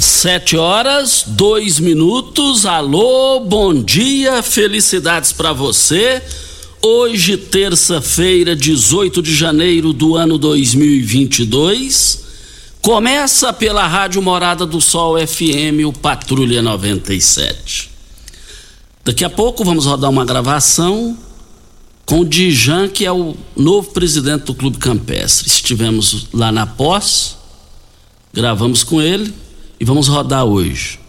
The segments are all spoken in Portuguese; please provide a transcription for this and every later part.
Sete horas, dois minutos. Alô, bom dia, felicidades para você. Hoje, terça-feira, 18 de janeiro do ano 2022. Começa pela Rádio Morada do Sol FM, o Patrulha 97. Daqui a pouco vamos rodar uma gravação com o Dijan, que é o novo presidente do Clube Campestre. Estivemos lá na pós, gravamos com ele e vamos rodar hoje.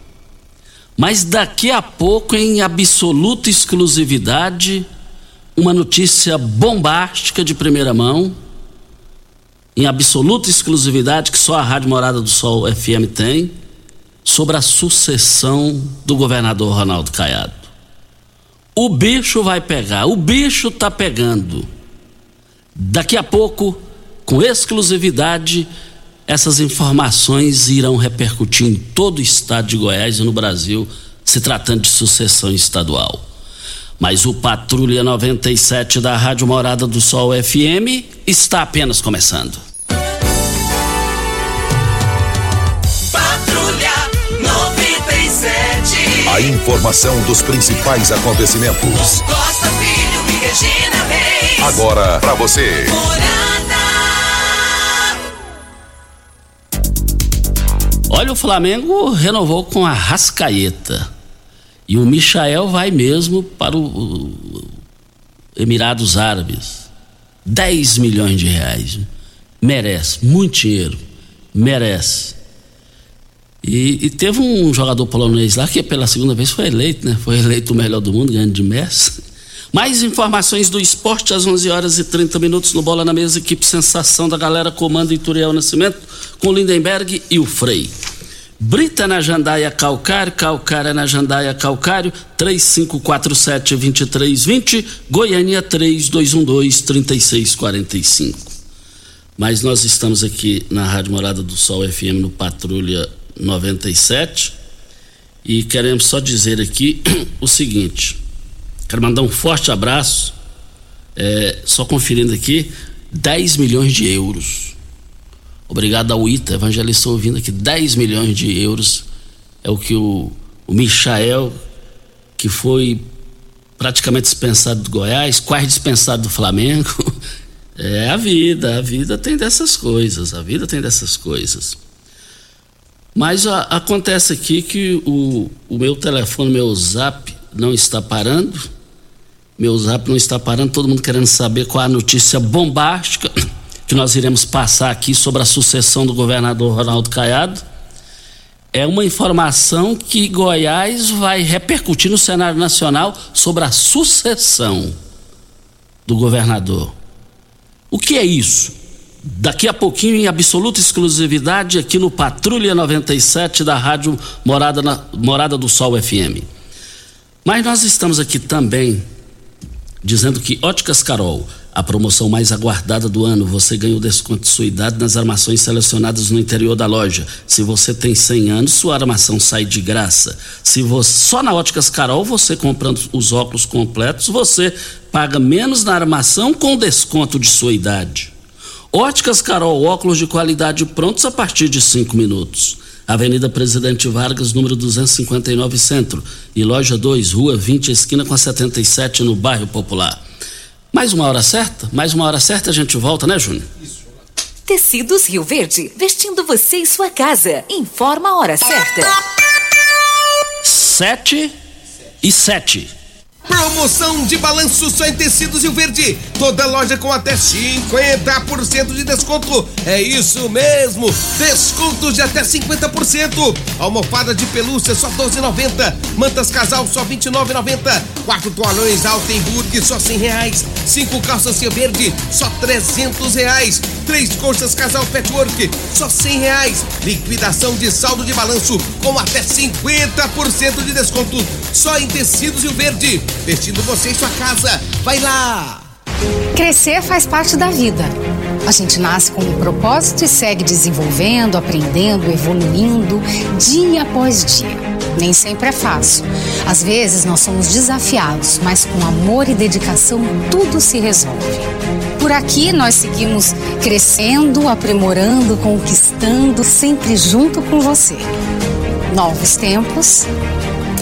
Mas daqui a pouco, em absoluta exclusividade, uma notícia bombástica de primeira mão, em absoluta exclusividade que só a Rádio Morada do Sol FM tem, sobre a sucessão do governador Ronaldo Caiado. O bicho vai pegar, o bicho tá pegando. Daqui a pouco, com exclusividade, essas informações irão repercutir em todo o estado de Goiás e no Brasil, se tratando de sucessão estadual. Mas o Patrulha 97 da Rádio Morada do Sol FM está apenas começando. Patrulha 97. A informação dos principais acontecimentos. Costa Filho e Regina Reis. Agora para você. Morada. Olha, o Flamengo renovou com a Rascaeta. E o Michael vai mesmo para o, Emirados Árabes. 10 milhões de reais. Merece, muito dinheiro. Merece. E, e, teve um jogador polonês lá que pela segunda vez foi eleito, né? Foi eleito o melhor do mundo, ganhando de Messi. Mais informações do esporte às 11 horas e 30 minutos no Bola na Mesa, equipe Sensação da galera comando Ituriel Nascimento com Lindenberg e o Frei. Brita na Jandaia Calcário, Calcária na Jandaia Calcário, 3547-2320, Goiânia 3212-3645. Mas nós estamos aqui na Rádio Morada do Sol FM no Patrulha 97 e queremos só dizer aqui o seguinte: quero mandar um forte abraço, é, só conferindo aqui, 10 milhões de euros Obrigado ao ITA, evangelista ouvindo aqui, 10 milhões de euros é o que o, o Michael, que foi praticamente dispensado do Goiás, quase dispensado do Flamengo. É a vida, a vida tem dessas coisas, a vida tem dessas coisas. Mas a, acontece aqui que o, o meu telefone, meu zap não está parando. Meu zap não está parando, todo mundo querendo saber qual a notícia bombástica que nós iremos passar aqui sobre a sucessão do governador Ronaldo Caiado é uma informação que Goiás vai repercutir no cenário nacional sobre a sucessão do governador. O que é isso? Daqui a pouquinho, em absoluta exclusividade, aqui no Patrulha 97 da Rádio Morada, na, Morada do Sol FM. Mas nós estamos aqui também dizendo que Óticas Carol, a promoção mais aguardada do ano, você ganha o desconto de sua idade nas armações selecionadas no interior da loja. Se você tem 100 anos, sua armação sai de graça. Se você só na Óticas Carol, você comprando os óculos completos, você paga menos na armação com desconto de sua idade. Óticas Carol, óculos de qualidade prontos a partir de 5 minutos. Avenida Presidente Vargas, número 259 Centro. E loja 2, Rua 20, esquina com a 77, no bairro Popular. Mais uma hora certa? Mais uma hora certa a gente volta, né, Júnior? Tecidos Rio Verde, vestindo você e sua casa. Informa a hora certa. Sete e sete. Promoção de balanço só em tecidos e o verde. Toda loja com até 50% de desconto. É isso mesmo. Descontos de até 50%. Almofada de pelúcia só 12,90. Mantas casal só 29,90. Quatro toalhões Altenburg só 100 reais. Cinco calças Cia Verde só 300 reais. Três colchas casal Petwork só 100 reais. Liquidação de saldo de balanço com até 50% de desconto. Só em tecidos e o verde. Vestindo você em sua casa. Vai lá! Crescer faz parte da vida. A gente nasce com um propósito e segue desenvolvendo, aprendendo, evoluindo, dia após dia. Nem sempre é fácil. Às vezes nós somos desafiados, mas com amor e dedicação tudo se resolve. Por aqui nós seguimos crescendo, aprimorando, conquistando, sempre junto com você. Novos tempos,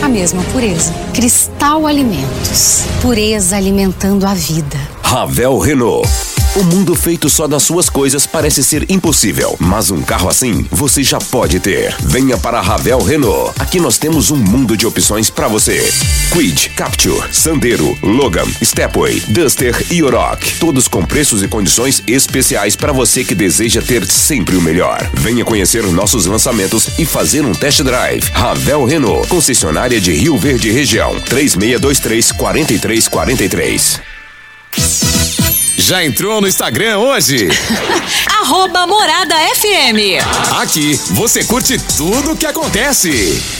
a mesma pureza. Cristal Alimentos. Pureza alimentando a vida. Ravel Renault. O mundo feito só das suas coisas parece ser impossível, mas um carro assim você já pode ter. Venha para a Ravel Renault. Aqui nós temos um mundo de opções para você. Quid, Capture, Sandero, Logan, Stepway, Duster e Oroch. Todos com preços e condições especiais para você que deseja ter sempre o melhor. Venha conhecer nossos lançamentos e fazer um test drive. Ravel Renault, concessionária de Rio Verde Região. 3623 4343. Já entrou no Instagram hoje? Arroba Morada FM. Aqui você curte tudo o que acontece.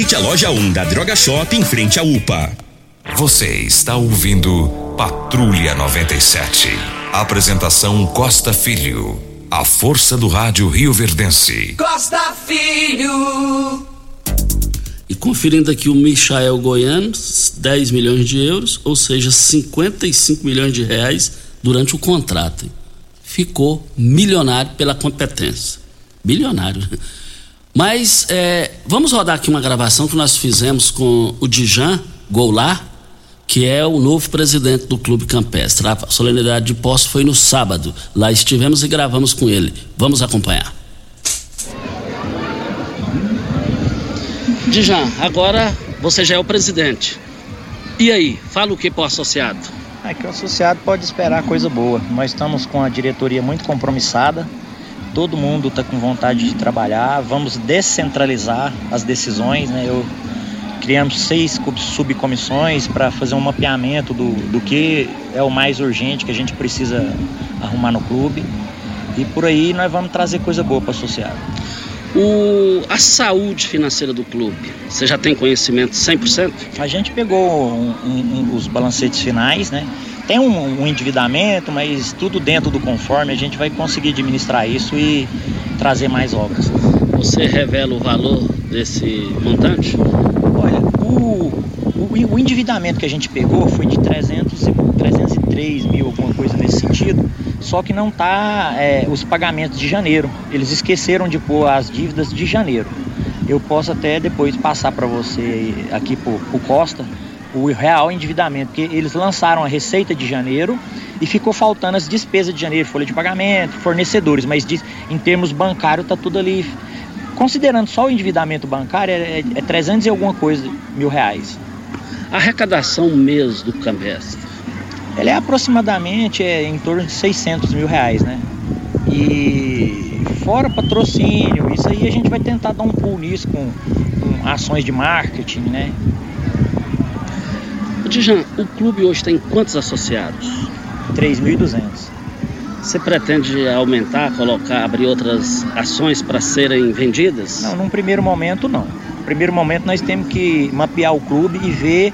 a loja 1 da Droga Shop em frente à UPA. Você está ouvindo Patrulha 97. Apresentação Costa Filho. A força do rádio Rio Verdense. Costa Filho. E conferindo aqui o Michael Goiano, 10 milhões de euros, ou seja, 55 milhões de reais durante o contrato. Ficou milionário pela competência. Bilionário. Mas é, vamos rodar aqui uma gravação que nós fizemos com o Dijan Goulart, que é o novo presidente do Clube Campestre. A solenidade de posse foi no sábado. Lá estivemos e gravamos com ele. Vamos acompanhar. Dijan, agora você já é o presidente. E aí, fala o que pro associado? É que o associado pode esperar coisa boa. Nós estamos com a diretoria muito compromissada, todo mundo está com vontade de trabalhar, vamos descentralizar as decisões, né? Eu criamos seis subcomissões para fazer um mapeamento do, do que é o mais urgente que a gente precisa arrumar no clube. E por aí nós vamos trazer coisa boa para o associado. O, a saúde financeira do clube, você já tem conhecimento 100%? A gente pegou um- um- um- os balancetes finais, né? Tem um, um endividamento, mas tudo dentro do conforme, a gente vai conseguir administrar isso e trazer mais obras. Você revela o valor desse montante? Olha, o, O, o endividamento que a gente pegou foi de 300, 303 mil, alguma coisa nesse sentido, só que não está é, os pagamentos de janeiro. Eles esqueceram de pôr as dívidas de janeiro. Eu posso até depois passar para você aqui por, por Costa o real endividamento, porque eles lançaram a receita de janeiro e ficou faltando as despesas de janeiro, folha de pagamento, fornecedores, mas em termos bancários está tudo ali. Considerando só o endividamento bancário, é, é 300 e alguma coisa mil reais. A arrecadação mês do Campestre? Ela é aproximadamente é, em torno de 600 mil reais, né? E fora patrocínio, isso aí a gente vai tentar dar um pulo nisso com, com ações de marketing, né? Dijan, o clube hoje tem quantos associados? 3.200. Você pretende aumentar, colocar, abrir outras ações para serem vendidas? Não, num primeiro momento não. No primeiro momento nós temos que mapear o clube e ver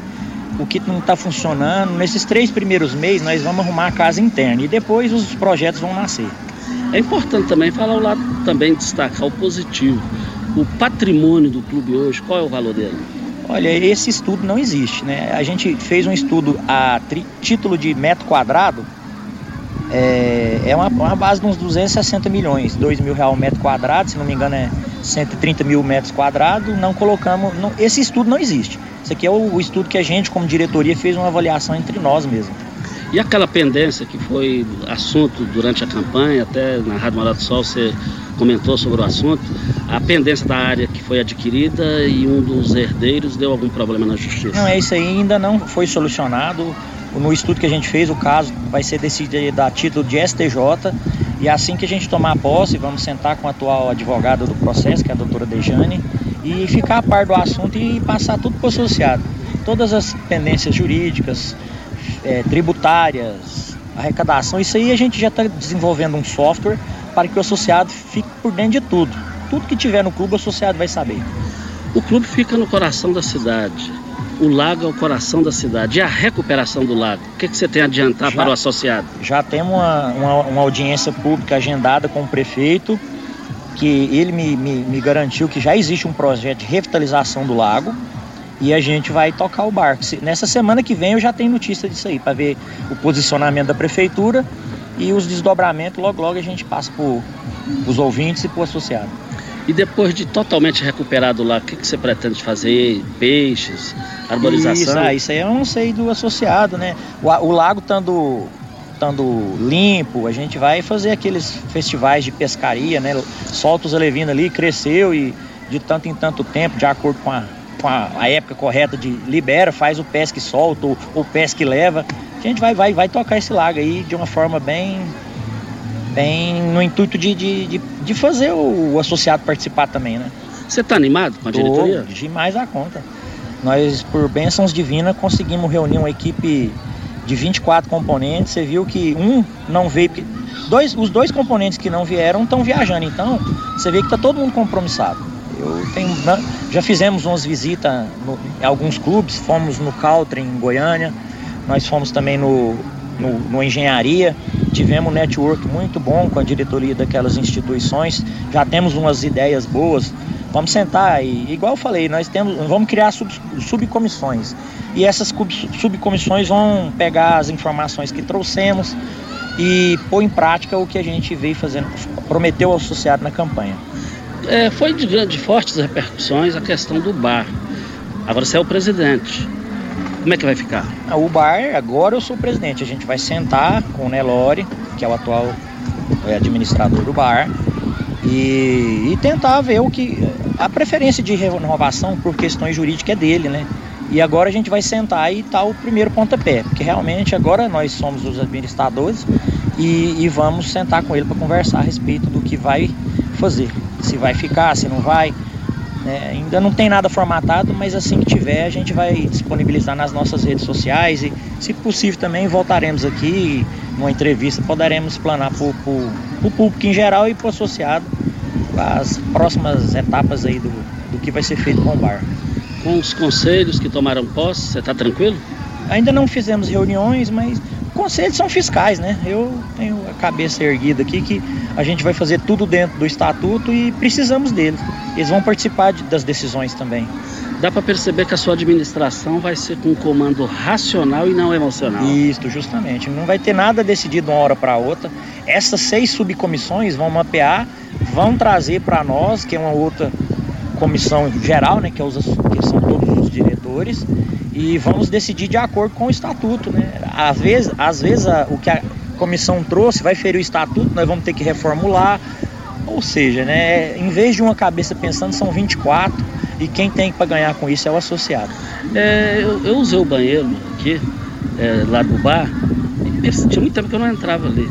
o que não está funcionando. Nesses três primeiros meses nós vamos arrumar a casa interna e depois os projetos vão nascer. É importante também falar o lado também destacar o positivo. O patrimônio do clube hoje, qual é o valor dele? Olha, esse estudo não existe, né? A gente fez um estudo a título de metro quadrado, é, é uma, uma, base de uns 260 milhões, 2 mil reais metro quadrado, se não me engano é 130 mil metros quadrados, não colocamos, não, esse estudo não existe. Isso aqui é o, o estudo que a gente, como diretoria, fez uma avaliação entre nós mesmo. E aquela pendência que foi assunto durante a campanha, até na Rádio Morado do Sol você comentou sobre o assunto, a pendência da área que foi adquirida e um dos herdeiros deu algum problema na justiça? Não, é isso aí ainda não foi solucionado. No estudo que a gente fez, o caso vai ser decidido a título de STJ e assim que a gente tomar posse, vamos sentar com a atual advogada do processo, que é a doutora Dejane, e ficar a par do assunto e passar tudo para o associado. Todas as pendências jurídicas, é, tributárias, arrecadação, isso aí a gente já está desenvolvendo um software para que o associado fique por dentro de tudo. Tudo que tiver no clube, o associado vai saber. O clube fica no coração da cidade. O lago é o coração da cidade. E a recuperação do lago? O que, que você tem a adiantar já, para o associado? Já temos uma, uma, uma, audiência pública agendada com o prefeito, que ele me, me, me garantiu que já existe um projeto de revitalização do lago e a gente vai tocar o barco. Nessa semana que vem eu já tenho notícia disso aí, para ver o posicionamento da prefeitura e os desdobramentos, logo logo a gente passa para os ouvintes e para o associado. E depois de totalmente recuperado lá, o que, que você pretende fazer? Peixes, arborização? Isso, ah, isso aí eu não sei do associado, né? O, o lago estando estando limpo, a gente vai fazer aqueles festivais de pescaria, né? Solta os alevinos ali, cresceu e de tanto em tanto tempo, de acordo com a, com a, a época correta de libera, faz o pesque solta ou, ou pesque leva a gente vai, vai, vai tocar esse lago aí de uma forma bem, bem no intuito de, de, de, de fazer o, o, associado participar também, né? Você está animado com a diretoria? Tô, demais a conta. Nós, por bênçãos divinas, conseguimos reunir uma equipe de 24 componentes. Você viu que um não veio, dois, os dois componentes que não vieram estão viajando. Então, você vê que está todo mundo compromissado. Eu tenho, já fizemos umas visitas no, em alguns clubes, fomos no Caltre em Goiânia, nós fomos também no, no, no, engenharia, tivemos um network muito bom com a diretoria daquelas instituições, já temos umas ideias boas. Vamos sentar e, igual eu falei, nós temos, vamos criar sub, subcomissões. E essas subcomissões vão pegar as informações que trouxemos e pôr em prática o que a gente veio fazendo, prometeu ao associado na campanha. É, foi de, fortes repercussões a questão do bar. Agora você é o presidente. Como é que vai ficar? Ah, o bar, agora eu sou o presidente. A gente vai sentar com o Nelore, que é o atual é, administrador do bar, e, e, tentar ver o que. A preferência de renovação por questões jurídicas é dele, né? E agora a gente vai sentar e tá o primeiro pontapé, porque realmente agora nós somos os administradores e, e vamos sentar com ele para conversar a respeito do que vai fazer. Se vai ficar, se não vai, né? Ainda não tem nada formatado, mas assim que tiver a gente vai disponibilizar nas nossas redes sociais e, se possível, também voltaremos aqui numa entrevista, poderemos explanar para o público em geral e para o associado as próximas etapas aí do, do que vai ser feito com o bar. Com os conselhos que tomaram posse, você está tranquilo? Ainda não fizemos reuniões, mas conselhos são fiscais, né? Eu tenho a cabeça erguida aqui que a gente vai fazer tudo dentro do estatuto e precisamos deles. eles vão participar de, das decisões também. Dá para perceber que a sua administração vai ser com um comando racional e não emocional. Isso, justamente. Não vai ter nada decidido uma hora para outra. Essas seis subcomissões vão mapear, vão trazer para nós, que é uma outra comissão geral, né, que, é os, que são todos os diretores, e vamos decidir de acordo com o estatuto. Né? Às vezes, às vezes a, o que a comissão trouxe vai ferir o estatuto, nós vamos ter que reformular. Ou seja, né, em vez de uma cabeça pensando, são 24 e quem tem para ganhar com isso é o associado. É, eu, eu, usei o banheiro aqui, é, lá do bar, e tinha muito tempo que eu não entrava ali.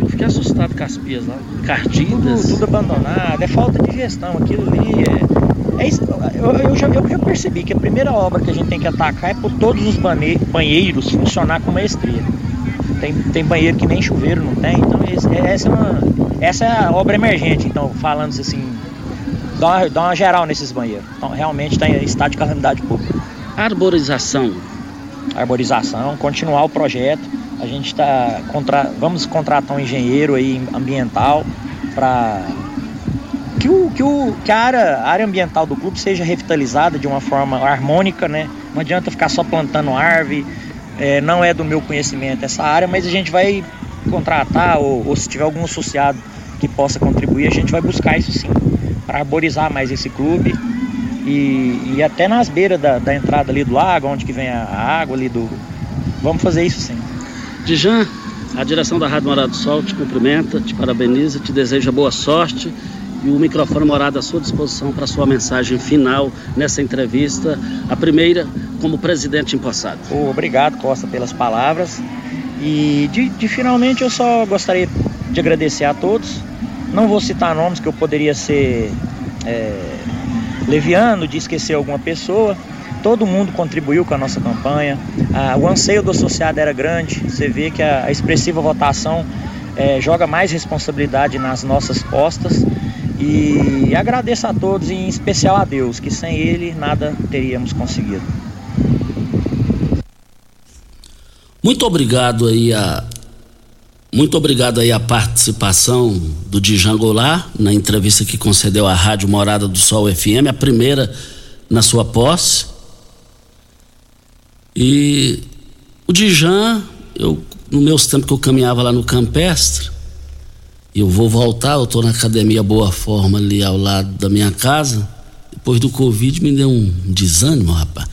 Eu fiquei assustado com as pias lá, cardidas. Tudo, tudo abandonado, é falta de gestão, aquilo ali é. é isso, eu, eu, já, eu já percebi que a primeira obra que a gente tem que atacar é por todos os banheiros funcionar com maestria. Tem, tem banheiro que nem chuveiro não tem, então esse, essa, é uma, essa é a obra emergente, então, falando assim, dá uma, dá uma geral nesses banheiros. Então, realmente está em estado de calamidade pública. Arborização. Arborização, continuar o projeto. A gente está contra, vamos contratar um engenheiro aí ambiental para que, o, que, o, que a, área, a área ambiental do clube seja revitalizada de uma forma harmônica, né? Não adianta ficar só plantando árvore, é, não é do meu conhecimento essa área, mas a gente vai contratar ou, ou se tiver algum associado que possa contribuir, a gente vai buscar isso sim para arborizar mais esse clube e, e até nas beiras da, da, entrada ali do lago, onde que vem a, água ali do. Vamos fazer isso sim. Dijan, a direção da Rádio Morada do Sol te cumprimenta, te parabeniza, te deseja boa sorte e o microfone morado à sua disposição para sua mensagem final nessa entrevista, a primeira como presidente empossado. Obrigado, Costa, pelas palavras. E de, de finalmente eu só gostaria de agradecer a todos não vou citar nomes que eu poderia ser é, leviano de esquecer alguma pessoa. Todo mundo contribuiu com a nossa campanha. Ah, o anseio do associado era grande. Você vê que a, a expressiva votação é, joga mais responsabilidade nas nossas costas. E agradeço a todos, em especial a Deus, que sem Ele nada teríamos conseguido. Muito obrigado aí a muito obrigado aí a participação do Dijan Goulart na entrevista que concedeu à Rádio Morada do Sol FM, a primeira na sua posse. E o Dijan, eu, no meus tempos que eu caminhava lá no Campestre, eu vou voltar, eu estou na academia Boa Forma ali ao lado da minha casa. Depois do Covid me deu um desânimo, rapaz.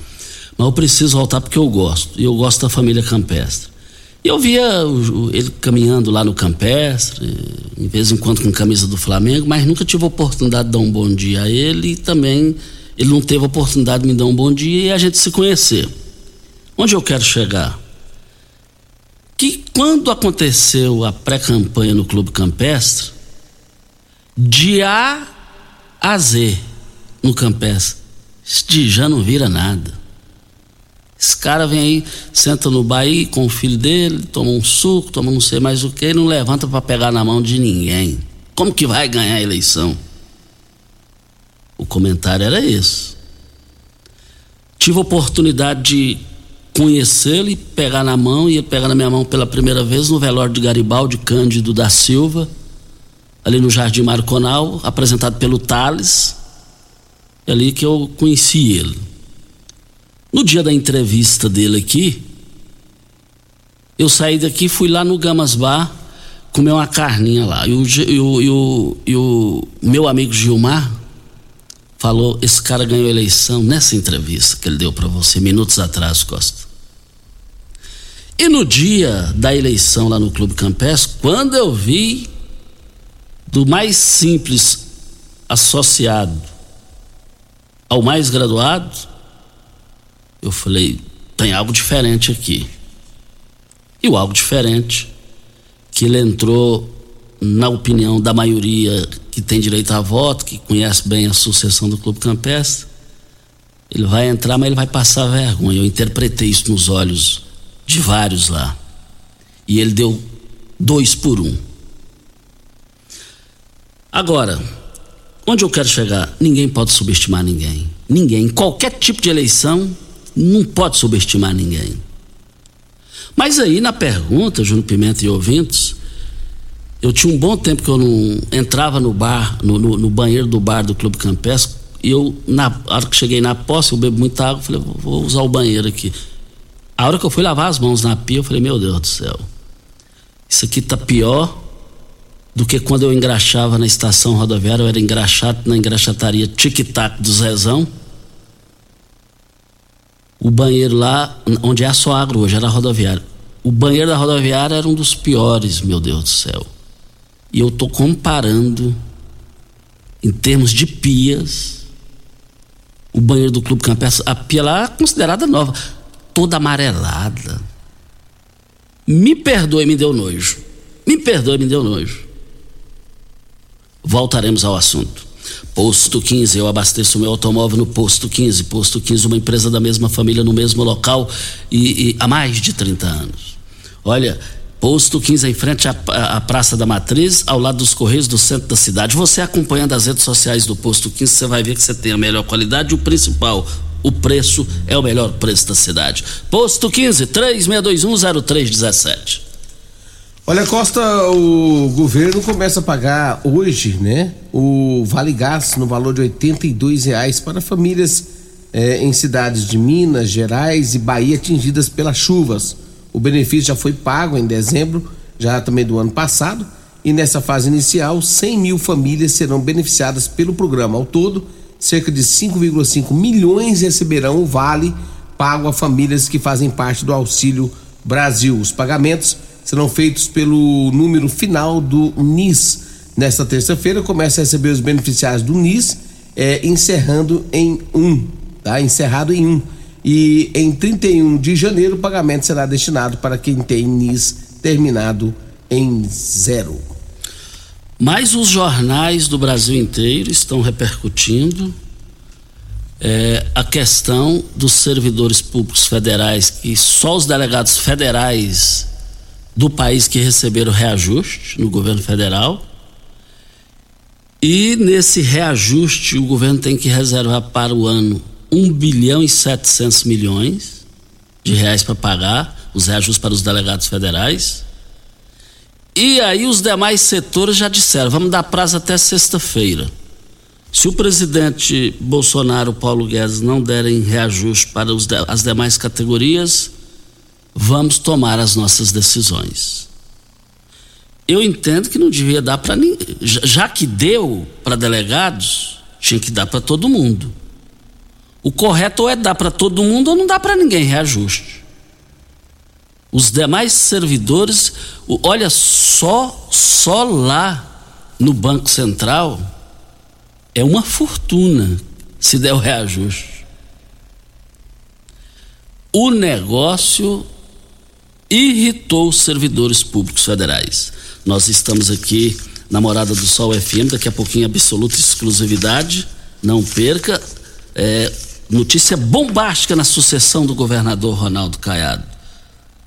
Mas eu preciso voltar porque eu gosto. E eu gosto da família Campestre. E eu via ele caminhando lá no campestre, em vez em quando com camisa do Flamengo, mas nunca tive oportunidade de dar um bom dia a ele e também ele não teve oportunidade de me dar um bom dia e a gente se conhecer. Onde eu quero chegar? Que quando aconteceu a pré-campanha no Clube Campestre, de A a Z no Campestre, de já não vira nada. Esse cara vem aí, senta no baí com o filho dele, toma um suco, toma não sei mais o que, e não levanta para pegar na mão de ninguém. Como que vai ganhar a eleição? O comentário era esse. Tive a oportunidade de conhecê-lo e pegar na mão, e ele pegar na minha mão pela primeira vez no velório de Garibaldi Cândido da Silva, ali no Jardim Marconal, apresentado pelo Thales. É ali que eu conheci ele. No dia da entrevista dele aqui, eu saí daqui fui lá no Gamas Bar comer uma carninha lá. E o, e o, e o, meu amigo Gilmar falou: esse cara ganhou eleição nessa entrevista que ele deu para você minutos atrás, Costa. E no dia da eleição lá no Clube Campestre, quando eu vi do mais simples associado ao mais graduado, eu falei, tem algo diferente aqui. E o algo diferente, que ele entrou na opinião da maioria que tem direito a voto, que conhece bem a sucessão do Clube Campestre, ele vai entrar, mas ele vai passar vergonha. Eu interpretei isso nos olhos de vários lá. E ele deu dois por um. Agora, onde eu quero chegar? Ninguém pode subestimar ninguém. Ninguém. Em qualquer tipo de eleição, não pode subestimar ninguém. Mas aí na pergunta, Júnior Pimenta e ouvintes, Eu tinha um bom tempo que eu não entrava no bar, no, no, no banheiro do bar do Clube Campestre. E eu, na hora que cheguei na posse, eu bebo muita água, falei, vou usar o banheiro aqui. A hora que eu fui lavar as mãos na pia, eu falei, meu Deus do céu, isso aqui tá pior do que quando eu engraxava na estação rodoviária, eu era engraxado na engraxataria Tic-Tac do Zezão. O banheiro lá, onde é a Soagro hoje, era a rodoviária. O banheiro da rodoviária era um dos piores, meu Deus do céu. E eu tô comparando em termos de pias o banheiro do Clube Campestre, a pia lá é considerada nova, toda amarelada. Me perdoe, me deu nojo. Me perdoe, me deu nojo. Voltaremos ao assunto. Posto 15, eu abasteço meu automóvel no Posto 15. Posto 15, uma empresa da mesma família no mesmo local e, e há mais de 30 anos. Olha, Posto 15 em frente à, à, Praça da Matriz, ao lado dos Correios do centro da cidade. Você acompanhando as redes sociais do Posto 15, você vai ver que você tem a melhor qualidade o principal, o preço é o melhor preço da cidade. Posto 15, 36210317. Olha, Costa, o governo começa a pagar hoje, né? O Vale Gás no valor de R$ reais para famílias eh, em cidades de Minas, Gerais e Bahia atingidas pelas chuvas. O benefício já foi pago em dezembro, já também do ano passado, e nessa fase inicial, 100 mil famílias serão beneficiadas pelo programa. Ao todo, cerca de 5,5 milhões receberão o vale pago a famílias que fazem parte do Auxílio Brasil. Os pagamentos serão feitos pelo número final do NIS. Nesta terça-feira, começa a receber os beneficiários do NIS, é, encerrando em um, tá? Encerrado em um e em 31 de janeiro o pagamento será destinado para quem tem NIS terminado em zero. Mas os jornais do Brasil inteiro estão repercutindo é, a questão dos servidores públicos federais, que só os delegados federais do país que receberam reajuste no governo federal. E nesse reajuste o governo tem que reservar para o ano 1 bilhão e 700 milhões de reais para pagar os reajustes para os delegados federais. E aí os demais setores já disseram, vamos dar prazo até sexta-feira. Se o presidente Bolsonaro, Paulo Guedes não derem reajuste para os, as demais categorias, vamos tomar as nossas decisões. Eu entendo que não devia dar para ninguém. Já que deu para delegados, tinha que dar para todo mundo. O correto é dar para todo mundo ou não dá para ninguém reajuste. Os demais servidores, olha só, só lá no Banco Central é uma fortuna se der o reajuste. O negócio irritou os servidores públicos federais. Nós estamos aqui na Morada do Sol FM, daqui a pouquinho absoluta exclusividade. Não perca. É, Notícia bombástica na sucessão do governador Ronaldo Caiado.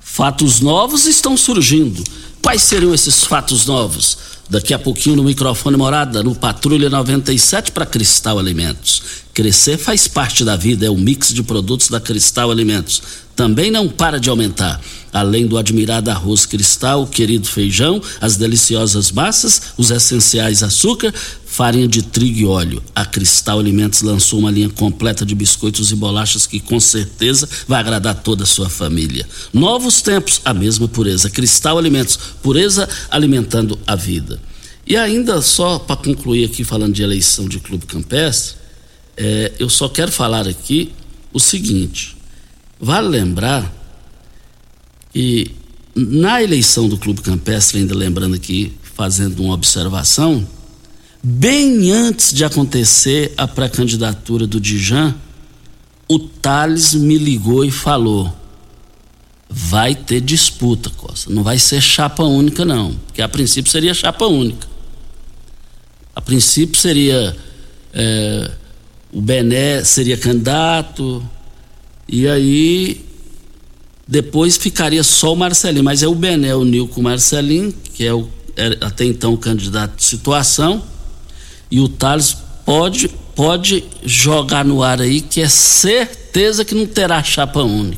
Fatos novos estão surgindo. Quais seriam esses fatos novos? Daqui a pouquinho no microfone Morada, no Patrulha 97 para Cristal Alimentos. Crescer faz parte da vida, é o mix de produtos da Cristal Alimentos. Também não para de aumentar. Além do admirado arroz cristal, o querido feijão, as deliciosas massas, os essenciais açúcar, farinha de trigo e óleo. A Cristal Alimentos lançou uma linha completa de biscoitos e bolachas que com certeza vai agradar toda a sua família. Novos tempos, a mesma pureza. Cristal Alimentos, pureza alimentando a vida. E ainda só para concluir aqui falando de eleição de clube campestre, é, eu só quero falar aqui o seguinte: vale lembrar que na eleição do clube campestre, ainda lembrando aqui, fazendo uma observação, Bem antes de acontecer a pré-candidatura do Dijan, o Thales me ligou e falou: vai ter disputa, Costa. Não vai ser chapa única, não. Porque a princípio seria chapa única. A princípio seria. É, o Bené seria candidato, e aí depois ficaria só o Marcelinho. Mas é o Bené uniu com o Marcelinho, que é o, até então o candidato de situação e o Thales pode, pode jogar no ar aí que é certeza que não terá chapa única.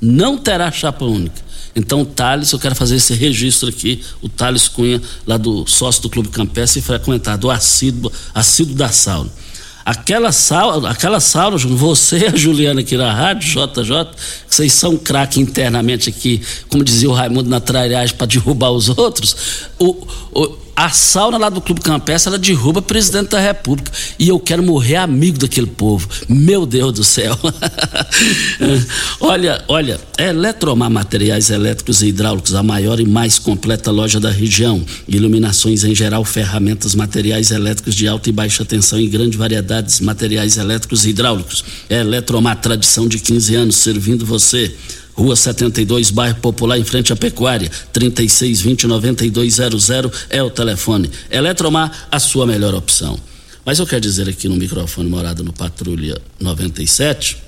Não terá chapa única. Então, o Thales, eu quero fazer esse registro aqui, o Thales Cunha, lá do sócio do Clube Campestre frequentador assíduo, assíduo da sauna. Aquela sauna, aquela sauna, você e a Juliana aqui na rádio, JJ, vocês são craque internamente aqui, como dizia o Raimundo na trairagem para derrubar os outros. O, o a sauna lá do Clube Campestre, ela derruba presidente da República. E eu quero morrer amigo daquele povo. Meu Deus do céu. olha, olha, Eletromar Materiais Elétricos e Hidráulicos, a maior e mais completa loja da região. Iluminações em geral, ferramentas, materiais elétricos de alta e baixa tensão e grande variedade de materiais elétricos e hidráulicos. Eletromar, tradição de 15 anos, servindo você. Rua 72, bairro Popular, em frente à Pecuária. 3620-9200 é o telefone. Eletromar, a sua melhor opção. Mas eu quero dizer aqui no microfone morado no Patrulha 97,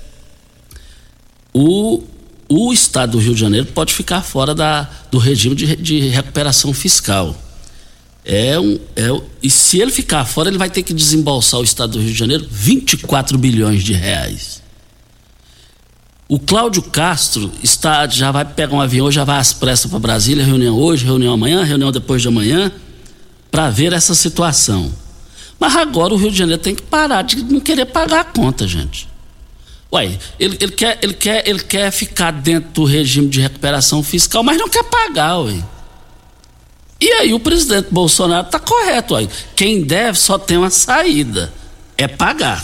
o, o Estado do Rio de Janeiro pode ficar fora da, do regime de, de recuperação fiscal. É um, é, e se ele ficar fora, ele vai ter que desembolsar o Estado do Rio de Janeiro 24 bilhões de reais. O Cláudio Castro está, já vai pegar um avião, já vai às pressas para Brasília, reunião hoje, reunião amanhã, reunião depois de amanhã, para ver essa situação. Mas agora o Rio de Janeiro tem que parar de não querer pagar a conta, gente. Uai, ele, ele, quer, ele, quer, ele quer ficar dentro do regime de recuperação fiscal, mas não quer pagar, uai. E aí o presidente Bolsonaro está correto, uai. Quem deve só tem uma saída, é pagar.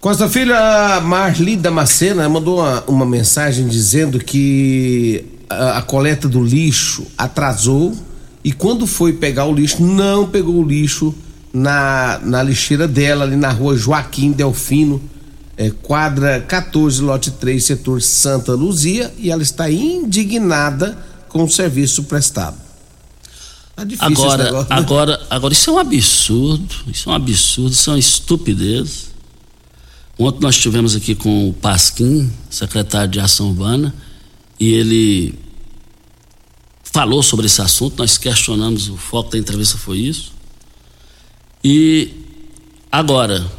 Costa Filho, a Marli Damascena mandou uma, uma mensagem dizendo que a, a, coleta do lixo atrasou e quando foi pegar o lixo, não pegou o lixo na, na lixeira dela, ali na rua Joaquim Delfino, é, quadra 14, lote 3, setor Santa Luzia, e ela está indignada com o serviço prestado. Tá agora, negócio, né? agora, agora, isso é um absurdo, isso é um absurdo, isso é uma estupidez. Ontem nós estivemos aqui com o Pasquim, secretário de Ação Urbana, e ele falou sobre esse assunto, nós questionamos, o foco da entrevista foi isso. E agora,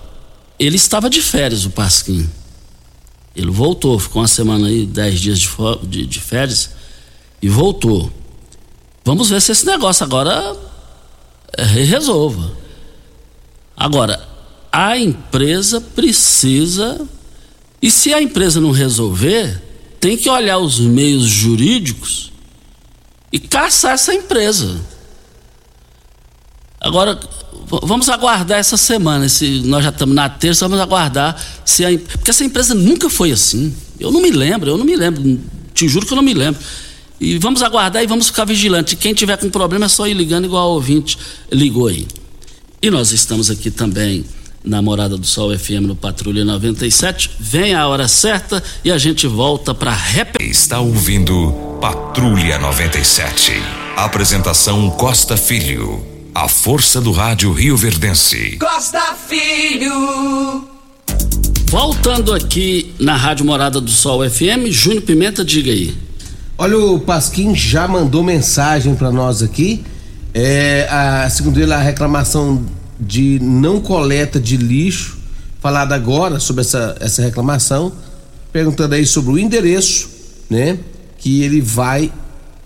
ele estava de férias, o Pasquim. Ele voltou, ficou uma semana aí, dez dias de, de, de férias, e voltou. Vamos ver se esse negócio agora é, resolva. Agora, a empresa precisa. E se a empresa não resolver, tem que olhar os meios jurídicos e caçar essa empresa. Agora, vamos aguardar essa semana. Se nós já estamos na terça, vamos aguardar se a, porque essa empresa nunca foi assim. Eu não me lembro, eu não me lembro. Te juro que eu não me lembro. E vamos aguardar e vamos ficar vigilantes. Quem tiver com problema é só ir ligando igual o ouvinte ligou aí. E nós estamos aqui também na Morada do Sol FM no Patrulha 97. Vem a hora certa e a gente volta para rep... Está ouvindo Patrulha 97. Apresentação Costa Filho. A força do rádio Rio Verdense. Costa Filho. Voltando aqui na Rádio Morada do Sol FM, Júnior Pimenta, diga aí. Olha, o Pasquim já mandou mensagem para nós aqui. É, a, segundo ele, a reclamação de não coleta de lixo, falado agora sobre essa, essa reclamação, perguntando aí sobre o endereço, né? Que ele vai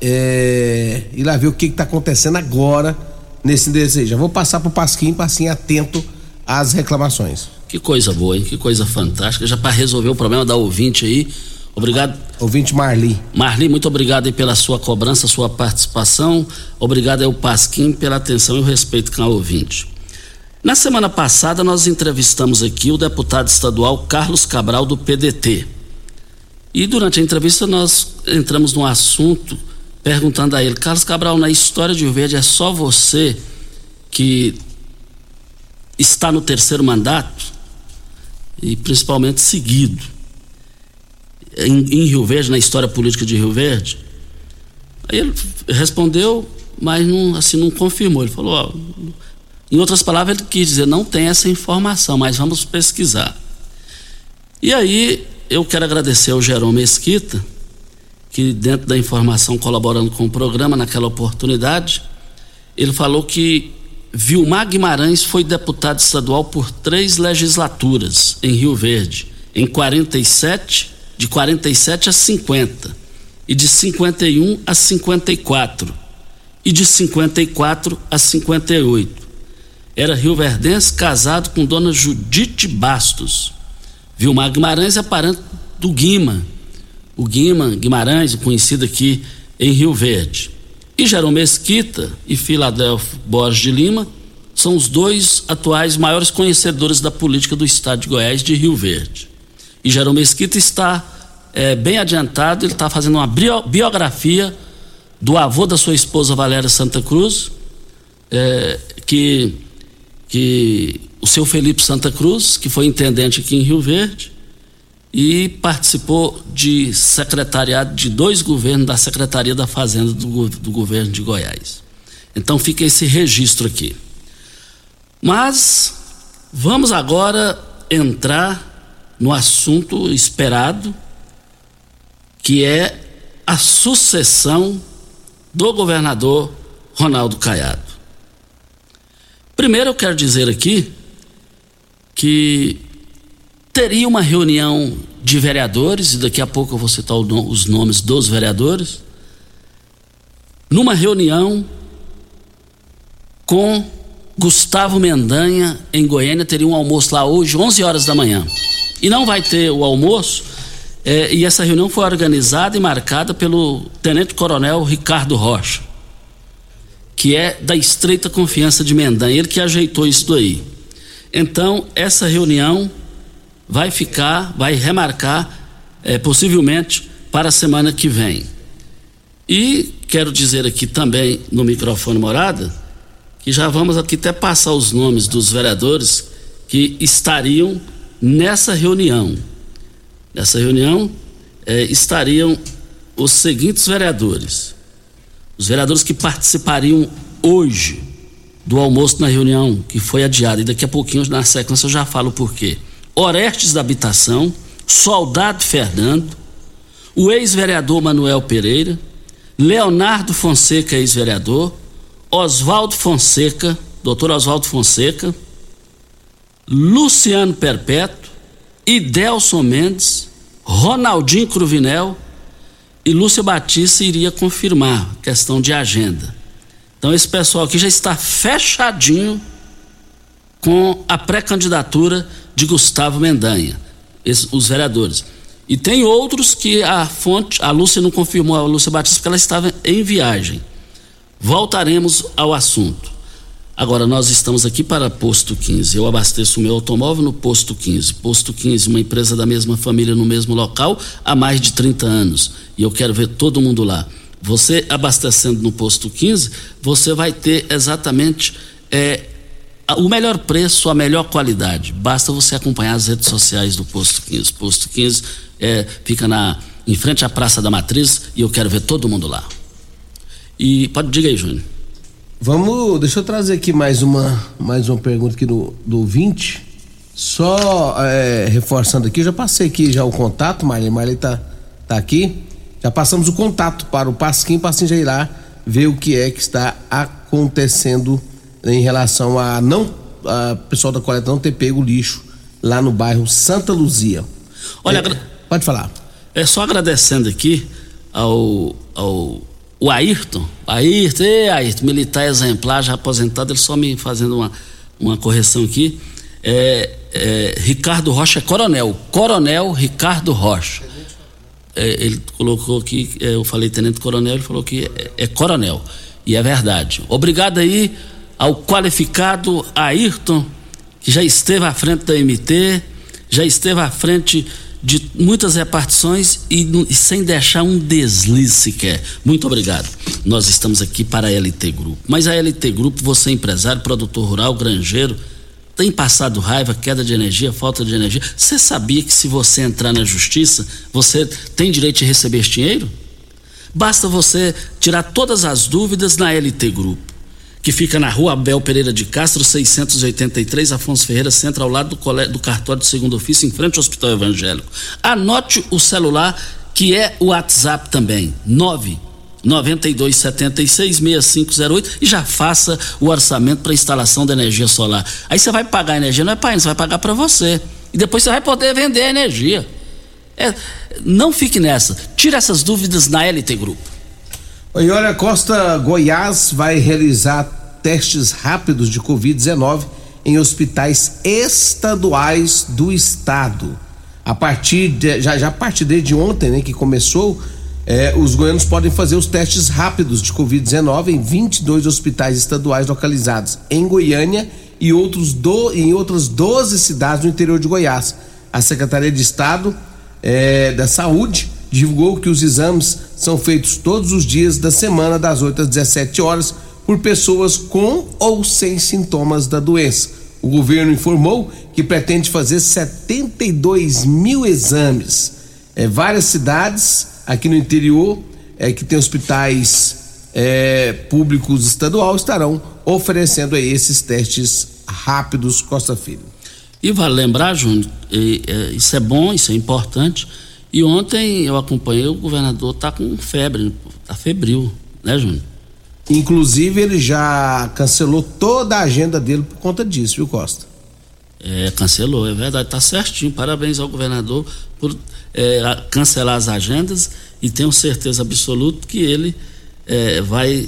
é, ir lá ver o que está acontecendo agora nesse endereço aí. Já vou passar pro Pasquim, Pasquim atento às reclamações. Que coisa boa, hein? Que coisa fantástica. Já para resolver o problema da ouvinte aí. Obrigado. Ouvinte Marli. Marli, muito obrigado aí pela sua cobrança, sua participação. Obrigado ao Pasquim pela atenção e o respeito com a ouvinte. Na semana passada, nós entrevistamos aqui o deputado estadual Carlos Cabral, do PDT. E durante a entrevista, nós entramos no assunto perguntando a ele: Carlos Cabral, na história de Rio Verde, é só você que está no terceiro mandato e principalmente seguido em, em Rio Verde, na história política de Rio Verde? Aí ele respondeu mas não, assim, não confirmou. Ele falou, ó, em outras palavras, ele quis dizer, não tem essa informação, mas vamos pesquisar. E aí, eu quero agradecer ao Jerome Mesquita, que dentro da informação colaborando com o programa naquela oportunidade, ele falou que Vilmar Guimarães foi deputado estadual por três legislaturas em Rio Verde, em 47, de 47 a 50, e de 51 a 54, e de 54 a 58. Era rioverdense casado com dona Judite Bastos. Vilmar Guimarães é parente do Guima, o Guima Guimarães, conhecido aqui em Rio Verde. E Jerome Mesquita e Filadelfo Borges de Lima são os dois atuais maiores conhecedores da política do estado de Goiás de Rio Verde. E Jerome Mesquita está é, bem adiantado, ele está fazendo uma biografia do avô da sua esposa Valéria Santa Cruz, é, que, que o seu Felipe Santa Cruz, que foi intendente aqui em Rio Verde, e participou de secretariado de dois governos da Secretaria da Fazenda do, do governo de Goiás. Então fica esse registro aqui. Mas vamos agora entrar no assunto esperado, que é a sucessão do governador Ronaldo Caiado. Primeiro eu quero dizer aqui que teria uma reunião de vereadores, e daqui a pouco eu vou citar os nomes dos vereadores, numa reunião com Gustavo Mendanha em Goiânia, teria um almoço lá hoje, 11 horas da manhã. E não vai ter o almoço, é, e essa reunião foi organizada e marcada pelo Tenente Coronel Ricardo Rocha, que é da estreita confiança de Mendanha, ele que ajeitou isso daí. Então, essa reunião vai ficar, vai remarcar, é, possivelmente, para a semana que vem. E quero dizer aqui também no microfone morada que já vamos aqui até passar os nomes dos vereadores que estariam nessa reunião. Nessa reunião é, estariam os seguintes vereadores. Os vereadores que participariam hoje do almoço na reunião que foi adiada, e daqui a pouquinho, na sequência, eu já falo por quê. Orestes da Habitação, Soldado Fernando, o ex-vereador Manuel Pereira, Leonardo Fonseca, ex-vereador, Oswaldo Fonseca, doutor Oswaldo Fonseca, Luciano Perpétuo, Idelson Mendes, Ronaldinho Cruvinel e Lúcia Batista iria confirmar questão de agenda. Então esse pessoal aqui já está fechadinho com a pré-candidatura de Gustavo Mendanha, esses, os vereadores. E tem outros que a fonte, a Lúcia não confirmou, a Lúcia Batista, porque ela estava em viagem. Voltaremos ao assunto. Agora, nós estamos aqui para Posto 15. Eu abasteço o meu automóvel no Posto 15. Posto 15, uma empresa da mesma família no mesmo local há mais de 30 anos. E eu quero ver todo mundo lá. Você abastecendo no Posto 15, você vai ter exatamente é, o melhor preço, a melhor qualidade. Basta você acompanhar as redes sociais do Posto 15. Posto 15 é, fica na, em frente à Praça da Matriz e eu quero ver todo mundo lá. E pode diga aí, Júnior. Vamos, deixa eu trazer aqui mais uma, mais uma pergunta aqui do, do ouvinte. Só é, reforçando aqui, eu já passei aqui já o contato, Marlene, Marlene tá, tá aqui. Já passamos o contato para o Pasquim, Pasquim já irá ver o que é que está acontecendo em relação a não a pessoal da coleta não ter pego lixo lá no bairro Santa Luzia. Olha, é, pode falar. É só agradecendo aqui ao, ao o Ayrton, Ayrton, ei, Ayrton, militar exemplar, já aposentado, ele só me fazendo uma, uma correção aqui. É, é, Ricardo Rocha é coronel, coronel Ricardo Rocha. É, ele colocou aqui, é, eu falei tenente coronel, ele falou que é, é coronel. E é verdade. Obrigado aí ao qualificado Ayrton, que já esteve à frente da MT, já esteve à frente de muitas repartições e, e, sem deixar um deslize sequer. Muito obrigado. Nós estamos aqui para a LT Grupo. Mas a LT Grupo, você é empresário, produtor rural, granjeiro, tem passado raiva, queda de energia, falta de energia. Você sabia que se você entrar na justiça, você tem direito de receber dinheiro? Basta você tirar todas as dúvidas na LT Grupo, que fica na rua Abel Pereira de Castro, 683, Afonso Ferreira, centro, ao lado do, do cartório de segundo ofício, em frente ao Hospital Evangélico. Anote o celular, que é o WhatsApp também, 9 92766508 e já faça o orçamento para instalação da energia solar. Aí você vai pagar a energia, não é para ele, você vai pagar para você. E depois você vai poder vender a energia. É, não fique nessa. Tire essas dúvidas na LT Grupo. E olha, Costa Goiás vai realizar testes rápidos de Covid-19 em hospitais estaduais do estado. A partir de, já, já a partir de ontem, né, que começou é, os goianos podem fazer os testes rápidos de Covid-19 em 22 hospitais estaduais localizados em Goiânia e outros do, em outras 12 cidades do interior de Goiás. A Secretaria de Estado é, da Saúde divulgou que os exames são feitos todos os dias da semana, das 8 às 17 horas, por pessoas com ou sem sintomas da doença. O governo informou que pretende fazer 72 mil exames. É, várias cidades aqui no interior, é, que tem hospitais é, públicos estadual, estarão oferecendo aí esses testes rápidos Costa Filho. E vale lembrar, Júnior, é, isso é bom, isso é importante. E ontem eu acompanhei, o governador está com febre, está febril, né, Júnior? Inclusive, ele já cancelou toda a agenda dele por conta disso, viu, Costa? É, cancelou, é verdade, tá certinho. Parabéns ao governador por é, cancelar as agendas e tenho certeza absoluta que ele é, vai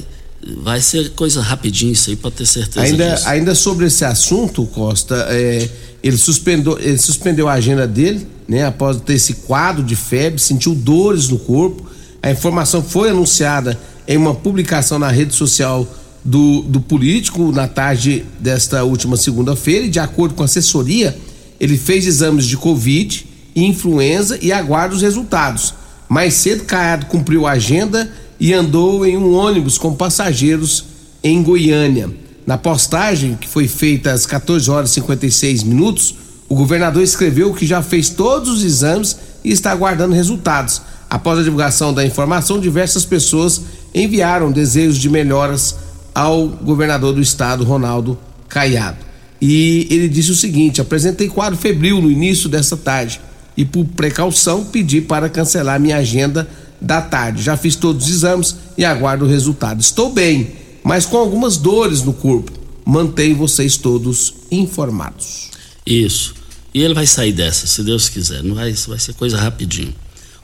vai ser coisa rapidinho isso aí pode ter certeza ainda disso. ainda sobre esse assunto Costa é, ele suspendeu ele suspendeu a agenda dele né após ter esse quadro de febre sentiu dores no corpo a informação foi anunciada em uma publicação na rede social do, do político na tarde desta última segunda-feira e de acordo com a assessoria ele fez exames de covid influenza e aguarda os resultados. Mais cedo, Caiado cumpriu a agenda e andou em um ônibus com passageiros em Goiânia. Na postagem, que foi feita às 14 horas e 56 minutos, o governador escreveu que já fez todos os exames e está aguardando resultados. Após a divulgação da informação, diversas pessoas enviaram desejos de melhoras ao governador do estado, Ronaldo Caiado. E ele disse o seguinte: apresentei quadro febril no início dessa tarde e, por precaução, pedi para cancelar minha agenda da tarde. Já fiz todos os exames e aguardo o resultado. Estou bem, mas com algumas dores no corpo. Mantenho vocês todos informados. Isso. E ele vai sair dessa, se Deus quiser. Não vai, vai ser coisa rapidinho.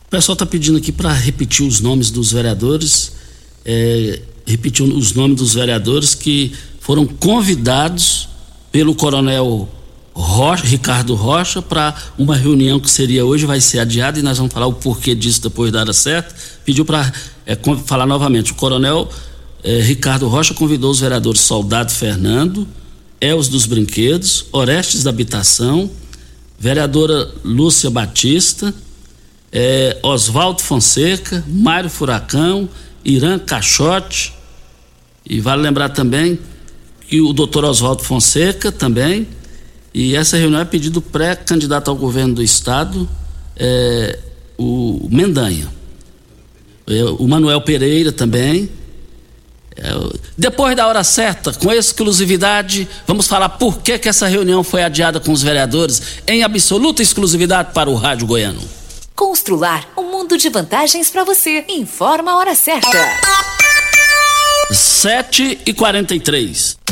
O pessoal está pedindo aqui para repetir os nomes dos vereadores, é, repetir os nomes dos vereadores que foram convidados pelo coronel Rocha, Ricardo Rocha para uma reunião que seria hoje, vai ser adiada e nós vamos falar o porquê disso depois da hora certa. Pediu para é, falar novamente. O coronel é, Ricardo Rocha convidou os vereadores Soldado Fernando, Els dos Brinquedos, Orestes da Habitação, vereadora Lúcia Batista, é, Oswaldo Fonseca, Mário Furacão, Irã Caixote, e vale lembrar também que o doutor Oswaldo Fonseca também e essa reunião é pedido pré-candidato ao governo do estado, é, o Mendanha. É, o Manuel Pereira também. Depois da hora certa, com exclusividade, vamos falar por que, que essa reunião foi adiada com os vereadores, em absoluta exclusividade para o Rádio Goiano. Constrular um mundo de vantagens para você. Informa a hora certa. 7 e 43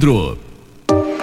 Leandro.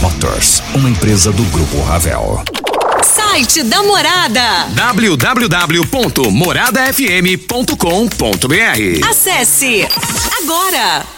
Motors, uma empresa do Grupo Ravel. Site da Morada. www.moradafm.com.br Acesse agora.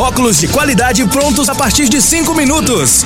óculos de qualidade prontos a partir de 5 minutos.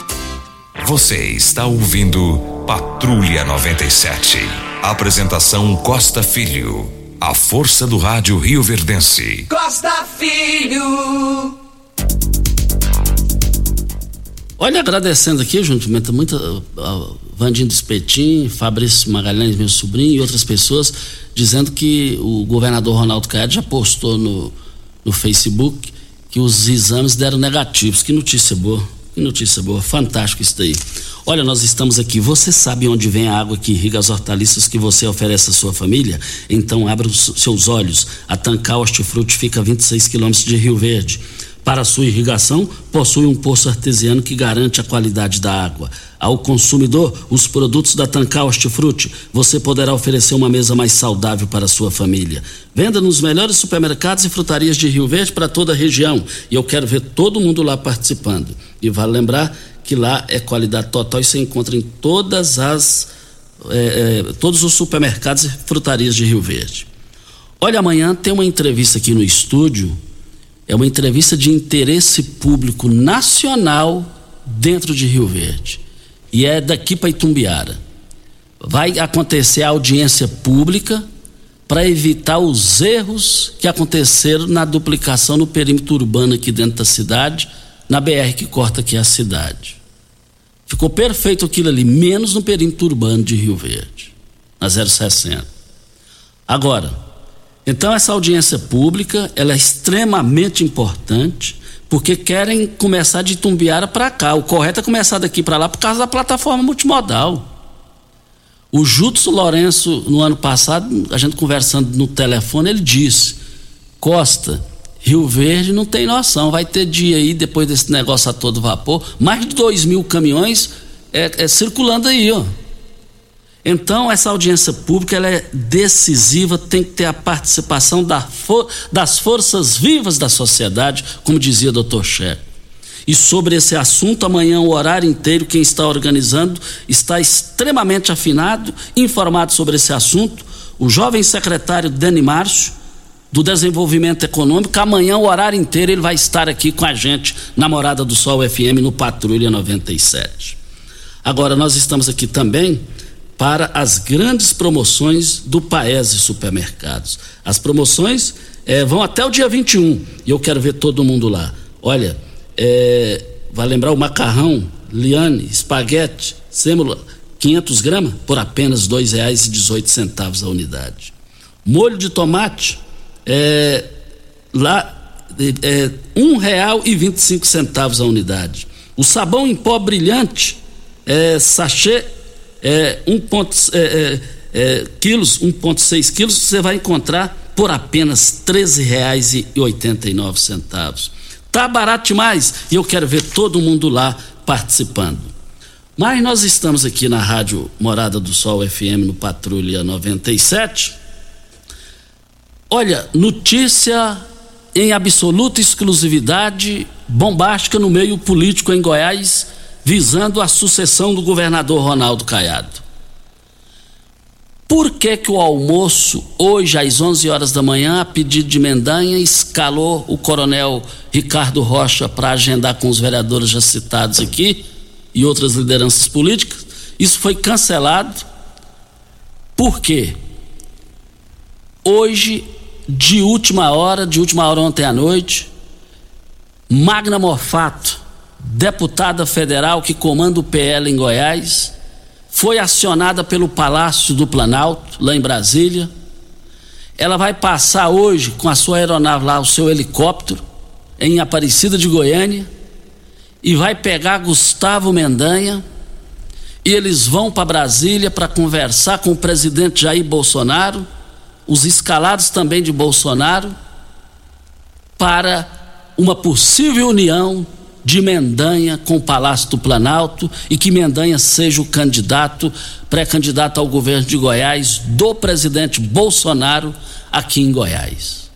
Você está ouvindo Patrulha 97. Apresentação Costa Filho. A força do rádio Rio Verdense. Costa Filho. Olha, agradecendo aqui, muita. Uh, Vandinho do Espetim, Fabrício Magalhães, meu sobrinho, e outras pessoas, dizendo que o governador Ronaldo Caiado já postou no, no Facebook que os exames deram negativos. Que notícia boa. Que notícia boa. Fantástico isso daí. Olha, nós estamos aqui. Você sabe onde vem a água que irriga as hortaliças que você oferece à sua família? Então abra os seus olhos. A Tancar Hortifruti fica a 26 quilômetros de Rio Verde. Para sua irrigação, possui um poço artesiano que garante a qualidade da água. Ao consumidor, os produtos da Tancar Hortifruti, você poderá oferecer uma mesa mais saudável para a sua família. Venda nos melhores supermercados e frutarias de Rio Verde para toda a região. E eu quero ver todo mundo lá participando. E vale lembrar que lá é qualidade total e você encontra em todas as é, é, todos os supermercados e frutarias de Rio Verde. Olha, amanhã tem uma entrevista aqui no estúdio é uma entrevista de interesse público nacional dentro de Rio Verde. E é daqui para Itumbiara. Vai acontecer a audiência pública para evitar os erros que aconteceram na duplicação no perímetro urbano aqui dentro da cidade, na BR que corta aqui a cidade. Ficou perfeito aquilo ali, menos no perímetro urbano de Rio Verde, na 060. Agora, então essa audiência pública ela é extremamente importante porque querem começar de Tumbiara para cá. O correto é começar daqui para lá por causa da plataforma multimodal. O Jutsu Lourenço, no ano passado, a gente conversando no telefone, ele disse: Costa, Rio Verde não tem noção, vai ter dia aí, depois desse negócio a todo vapor, mais de dois mil caminhões é, é, circulando aí, ó. Então, essa audiência pública ela é decisiva, tem que ter a participação da for das forças vivas da sociedade, como dizia o doutor Checo. E sobre esse assunto, amanhã, o horário inteiro, quem está organizando está extremamente afinado, informado sobre esse assunto. O jovem secretário Dani Márcio, do Desenvolvimento Econômico, amanhã, o horário inteiro, ele vai estar aqui com a gente, na Morada do Sol FM, no Patrulha 97. Agora, nós estamos aqui também para as grandes promoções do Paese Supermercados. As promoções é, vão até o dia 21 e eu quero ver todo mundo lá. Olha, é, vai lembrar o macarrão liane, espaguete, sêmula, 500 gramas por apenas R$ 2,18 a unidade. Molho de tomate é, lá é, um real e vinte centavos a unidade. O sabão em pó brilhante é, sachê é, um ponto, é, é, é quilos, 1,6 quilos, você vai encontrar por apenas R$ 13,89. Tá barato demais e eu quero ver todo mundo lá participando. Mas nós estamos aqui na Rádio Morada do Sol FM no Patrulha 97. Olha, notícia em absoluta exclusividade, bombástica no meio político em Goiás, visando a sucessão do governador Ronaldo Caiado. Por que que o almoço, hoje às 11 horas da manhã, a pedido de Mendanha, escalou o coronel Ricardo Rocha para agendar com os vereadores já citados aqui e outras lideranças políticas? Isso foi cancelado. Por quê? Hoje, de última hora, de última hora ontem à noite, Magna Morfato, deputada federal que comanda o PL em Goiás, foi acionada pelo Palácio do Planalto, lá em Brasília. Ela vai passar hoje com a sua aeronave lá, o seu helicóptero, em Aparecida de Goiânia, e vai pegar Gustavo Mendanha, e eles vão para Brasília para conversar com o presidente Jair Bolsonaro, os escalados também de Bolsonaro, para uma possível união de Mendanha com o Palácio do Planalto e que Mendanha seja o candidato, pré-candidato ao governo de Goiás do presidente Bolsonaro aqui em Goiás.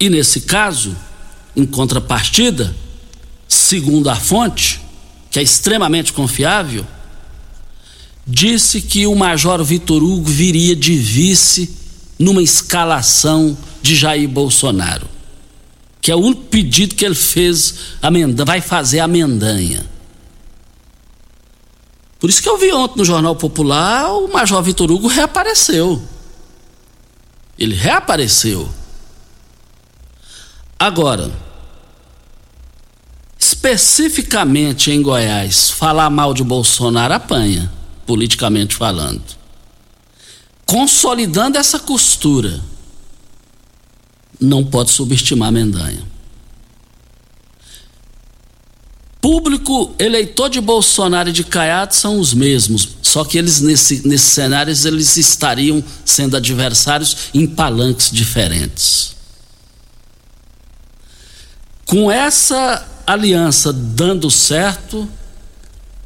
E nesse caso, em contrapartida, segundo a fonte, que é extremamente confiável, disse que o Major Vitor Hugo viria de vice numa escalação de Jair Bolsonaro que é o único pedido que ele fez, vai fazer a Mendanha. Por isso que eu vi ontem no Jornal Popular, o Major Vitor Hugo reapareceu. Ele reapareceu. Agora, especificamente em Goiás, falar mal de Bolsonaro apanha, politicamente falando. Consolidando essa costura não pode subestimar Mendanha. Público eleitor de Bolsonaro e de Caiado são os mesmos, só que eles nesse, nesse cenário eles estariam sendo adversários em palanques diferentes. Com essa aliança dando certo,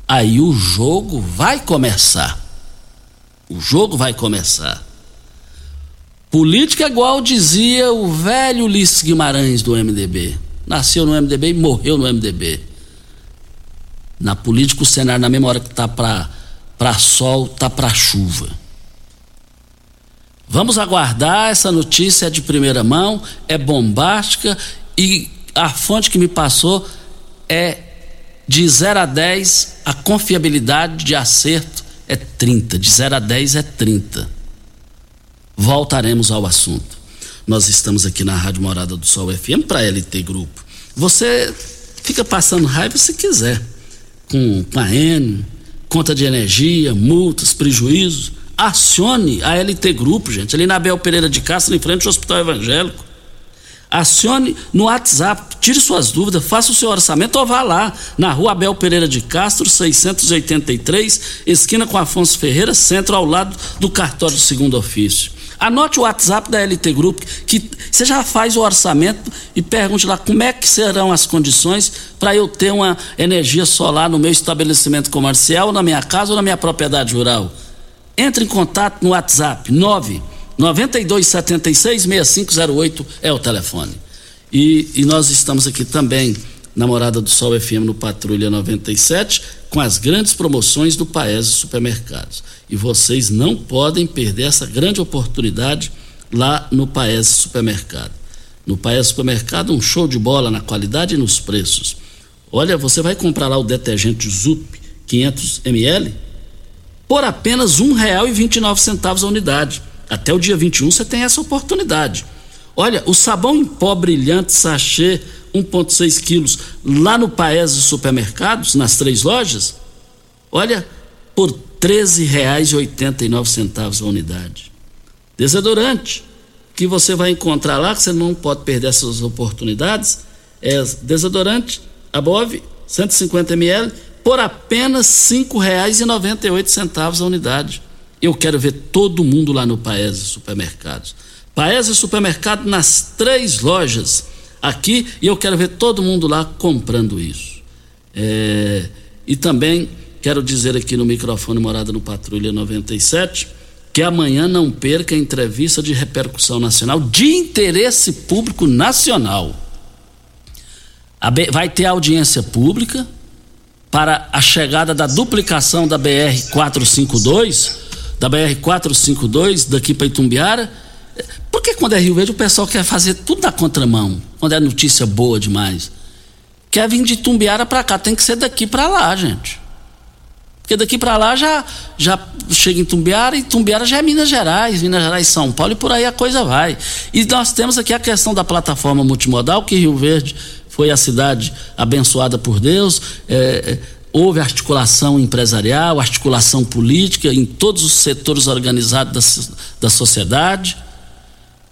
aí o jogo vai começar. O jogo vai começar. Política é igual dizia o velho Ulisses Guimarães do MDB. Nasceu no MDB e morreu no MDB. Na política, o cenário, na mesma hora que está para sol, está para chuva. Vamos aguardar, essa notícia é de primeira mão, é bombástica e a fonte que me passou é de 0 a 10, a confiabilidade de acerto é 30. De 0 a 10 é 30 voltaremos ao assunto. Nós estamos aqui na Rádio Morada do Sol FM para LT Grupo. Você fica passando raiva se quiser, com, com a N, conta de energia, multas, prejuízos. Acione a LT Grupo, gente, ali na Abel Pereira de Castro, em frente ao Hospital Evangélico. Acione no WhatsApp, tire suas dúvidas, faça o seu orçamento ou vá lá, na rua Abel Pereira de Castro, 683, esquina com Afonso Ferreira, centro ao lado do cartório do segundo ofício. Anote o WhatsApp da LT Group, que você já faz o orçamento e pergunte lá como é que serão as condições para eu ter uma energia solar no meu estabelecimento comercial, na minha casa ou na minha propriedade rural. Entre em contato no WhatsApp 9 9276 6508 é o telefone. E, e nós estamos aqui também na Morada do Sol FM no Patrulha 97 com as grandes promoções do Paese Supermercados. E vocês não podem perder essa grande oportunidade lá no Paese Supermercado. No Paese Supermercado, um show de bola na qualidade e nos preços. Olha, você vai comprar lá o detergente Zup 500 ml por apenas R$ 1,29 a unidade. Até o dia 21 você tem essa oportunidade. Olha, o sabão em pó brilhante sachê 1,6 quilos lá no Paese Supermercados, nas três lojas, olha, por R$ 13,89 a unidade. Desodorante, que você vai encontrar lá, que você não pode perder essas oportunidades, é desodorante Above 150 ml por apenas R$ 5,98 a unidade. Eu quero ver todo mundo lá no Paese Supermercados. Paese Supermercado nas três lojas aqui e eu quero ver todo mundo lá comprando isso. É, e também quero dizer aqui no microfone Morada no Patrulha 97 que amanhã não perca a entrevista de repercussão nacional de interesse público nacional. Vai ter audiência pública para a chegada da duplicação da BR 452, da BR 452 daqui para Itumbiara. Porque quando é Rio Verde o pessoal quer fazer tudo na contramão, quando é notícia boa demais. Quer vir de Itumbiara para cá, tem que ser daqui para lá, gente. Porque daqui para lá já, já chega em Tumbiara e Tumbiara já é Minas Gerais, Minas Gerais São Paulo e por aí a coisa vai. E nós temos aqui a questão da plataforma multimodal que Rio Verde foi a cidade abençoada por Deus. É, é, houve articulação empresarial, articulação política em todos os setores organizados da, da sociedade.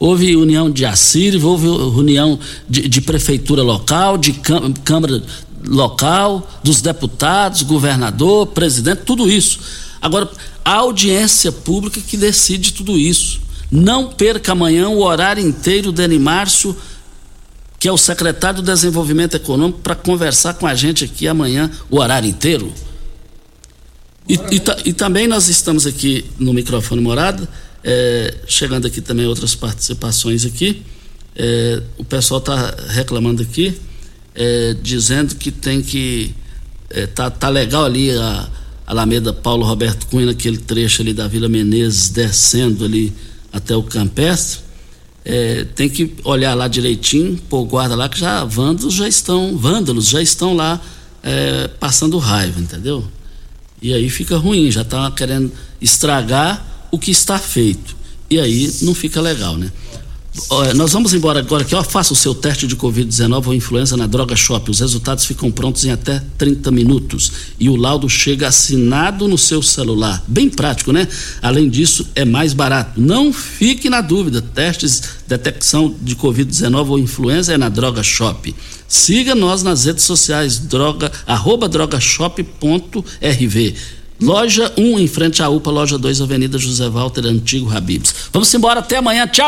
Houve união de Assírio, houve união de, de prefeitura local, de Câmara local, dos deputados, governador, presidente, tudo isso. Agora, a audiência pública que decide tudo isso. Não perca amanhã o horário inteiro do Márcio que é o secretário do Desenvolvimento Econômico, para conversar com a gente aqui amanhã o horário inteiro. E, e, e também nós estamos aqui no microfone morada, é, chegando aqui também outras participações aqui. É, o pessoal está reclamando aqui, é, dizendo que tem que. É, tá, tá legal ali a, Alameda Paulo Roberto Cunha, naquele trecho ali da Vila Menezes, descendo ali até o Campestre é, tem que olhar lá direitinho, pôr guarda lá que já vândalos já estão, vândalos já estão lá é, passando raiva, entendeu? E aí fica ruim, já está querendo estragar o que está feito. E aí não fica legal, né? Nós vamos embora agora aqui, ó, faça o seu teste de Covid-19 ou influenza na Droga Shop. Os resultados ficam prontos em até 30 minutos. E o laudo chega assinado no seu celular. Bem prático, né? Além disso, é mais barato. Não fique na dúvida. Testes, detecção de Covid-19 ou influenza é na Droga Shop. Siga nós nas redes sociais, droga, arroba drogashop.rv. Loja 1, em frente à UPA, loja 2, Avenida José Walter, Antigo Habibs. Vamos embora, até amanhã, tchau!